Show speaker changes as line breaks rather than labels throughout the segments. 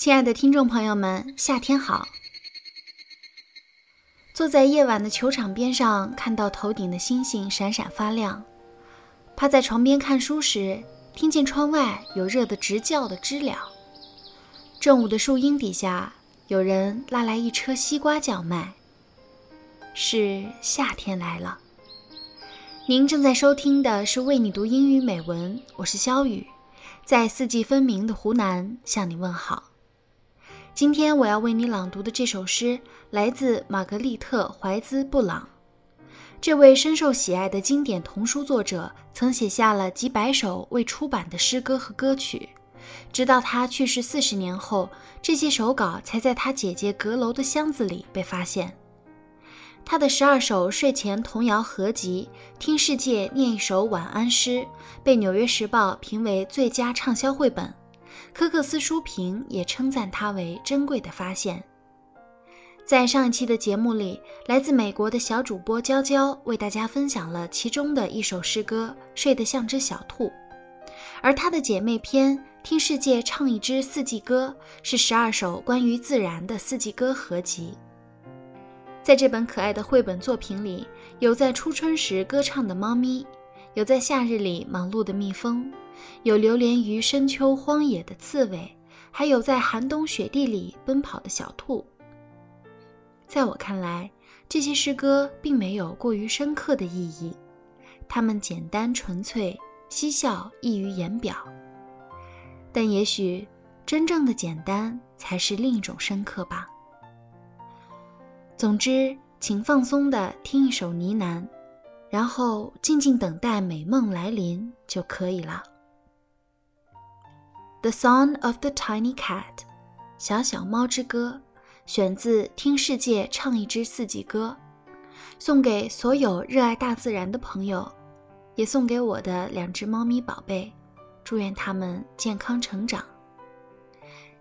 亲爱的听众朋友们，夏天好！坐在夜晚的球场边上，看到头顶的星星闪闪发亮；趴在床边看书时，听见窗外有热得直叫的知了。正午的树荫底下，有人拉来一车西瓜叫卖。是夏天来了。您正在收听的是《为你读英语美文》，我是肖雨，在四季分明的湖南向你问好。今天我要为你朗读的这首诗来自玛格丽特·怀兹·布朗。这位深受喜爱的经典童书作者曾写下了几百首未出版的诗歌和歌曲，直到他去世四十年后，这些手稿才在他姐姐阁楼的箱子里被发现。他的十二首睡前童谣合集《听世界念一首晚安诗》被《纽约时报》评为最佳畅销绘本。科克斯书评也称赞它为珍贵的发现。在上一期的节目里，来自美国的小主播娇娇为大家分享了其中的一首诗歌《睡得像只小兔》，而她的姐妹篇《听世界唱一支四季歌》是十二首关于自然的四季歌合集。在这本可爱的绘本作品里，有在初春时歌唱的猫咪，有在夏日里忙碌的蜜蜂。有流连于深秋荒野的刺猬，还有在寒冬雪地里奔跑的小兔。在我看来，这些诗歌并没有过于深刻的意义，它们简单纯粹，嬉笑溢于言表。但也许，真正的简单才是另一种深刻吧。总之，请放松地听一首呢喃，然后静静等待美梦来临就可以了。The Song of the Tiny Cat，小小猫之歌，选自《听世界唱一支四季歌》，送给所有热爱大自然的朋友，也送给我的两只猫咪宝贝，祝愿它们健康成长。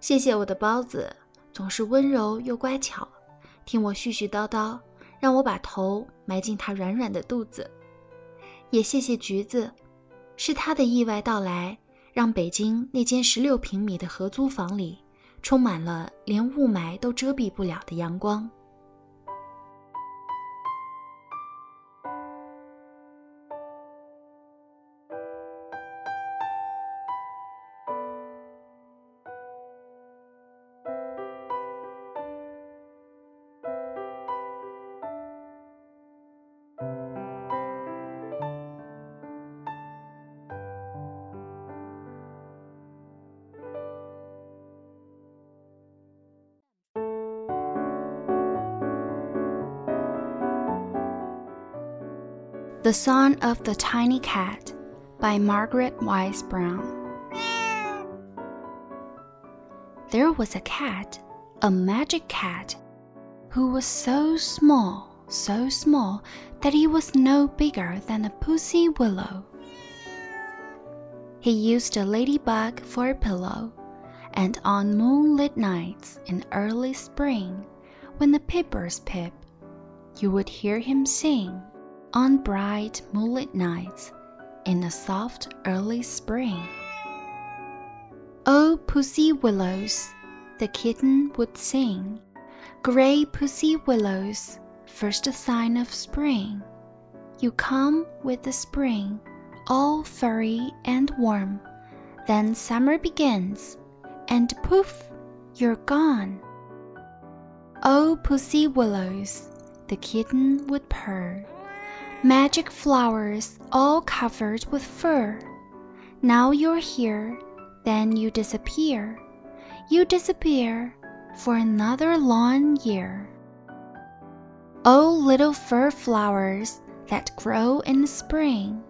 谢谢我的包子，总是温柔又乖巧，听我絮絮叨叨，让我把头埋进它软软的肚子。也谢谢橘子，是它的意外到来。让北京那间十六平米的合租房里，充满了连雾霾都遮蔽不了的阳光。The Song of the Tiny Cat by Margaret Wise Brown. There was a cat, a magic cat, who was so small, so small that he was no bigger than a pussy willow. He used a ladybug for a pillow, and on moonlit nights in early spring, when the pipers pip, you would hear him sing on bright moonlit nights in the soft early spring. Oh, pussy willows, the kitten would sing. Gray pussy willows, first sign of spring. You come with the spring, all furry and warm. Then summer begins, and poof, you're gone. Oh, pussy willows, the kitten would purr magic flowers all covered with fur. Now you're here, then you disappear. You disappear for another long year. Oh, little fur flowers that grow in spring,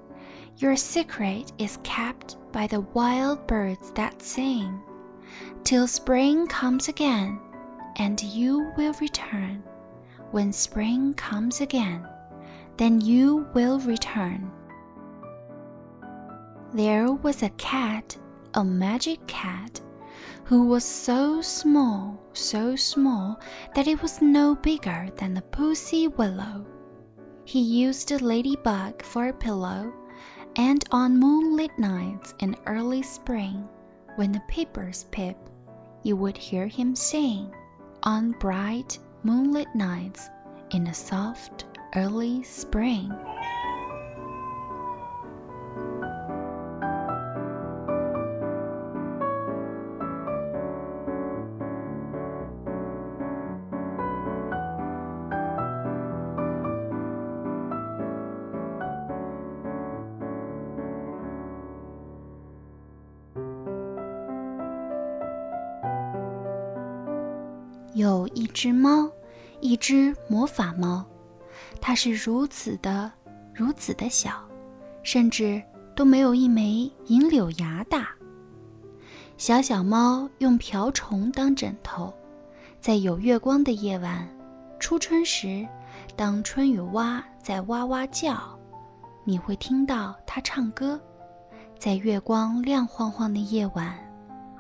your secret is kept by the wild birds that sing. Till spring comes again, and you will return when spring comes again then you will return. There was a cat, a magic cat, who was so small, so small that it was no bigger than a pussy willow. He used a ladybug for a pillow, and on moonlit nights in early spring, when the pipers pip, you would hear him sing on bright moonlit nights in a soft early spring. 有一只猫，一只魔法猫， 它是如此的、如此的小，甚至都没有一枚银柳芽大。小小猫用瓢虫当枕头，在有月光的夜晚，初春时，当春雨蛙在哇哇叫，你会听到它唱歌。在月光亮晃晃的夜晚，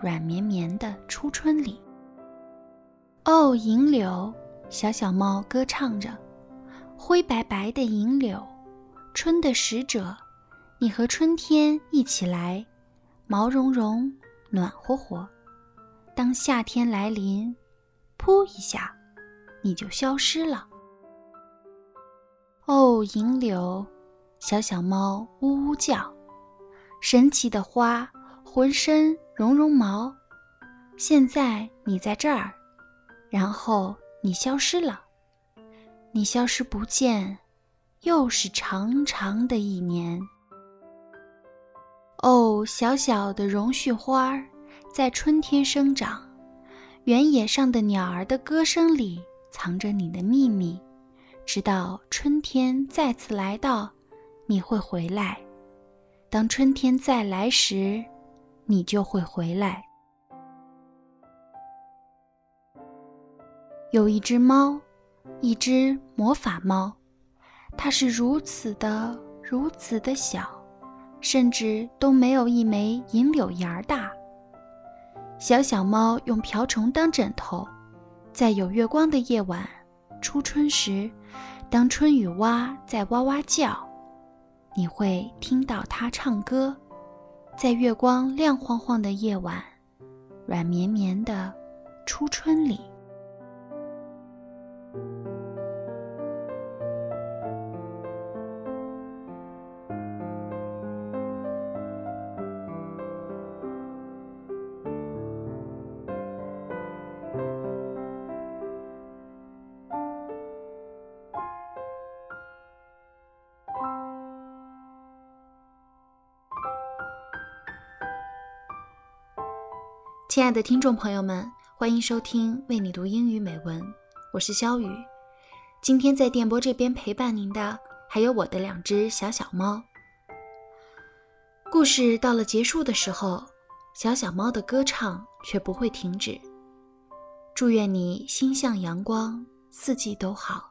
软绵绵的初春里。哦，银柳，小小猫歌唱着，灰白白的银柳，春的使者，你和春天一起来，毛茸茸，暖和和。当夏天来临，噗一下，你就消失了。哦，银柳，小小猫呜呜叫，神奇的花，浑身绒绒毛，现在你在这儿。然后你消失了，你消失不见，又是长长的一年。哦，小小的榕絮花儿在春天生长，原野上的鸟儿的歌声里藏着你的秘密，直到春天再次来到，你会回来。当春天再来时，你就会回来。有一只猫，一只魔法猫，它是如此的、如此的小，甚至都没有一枚银柳芽大。小小猫用瓢虫当枕头，在有月光的夜晚，初春时，当春雨蛙在哇哇叫，你会听到它唱歌。在月光亮晃晃的夜晚，软绵绵的初春里。亲爱的听众朋友们，欢迎收听为你读英语美文，我是肖雨。今天在电波这边陪伴您的还有我的两只小小猫。故事到了结束的时候，小小猫的歌唱却不会停止。祝愿你心向阳光，四季都好。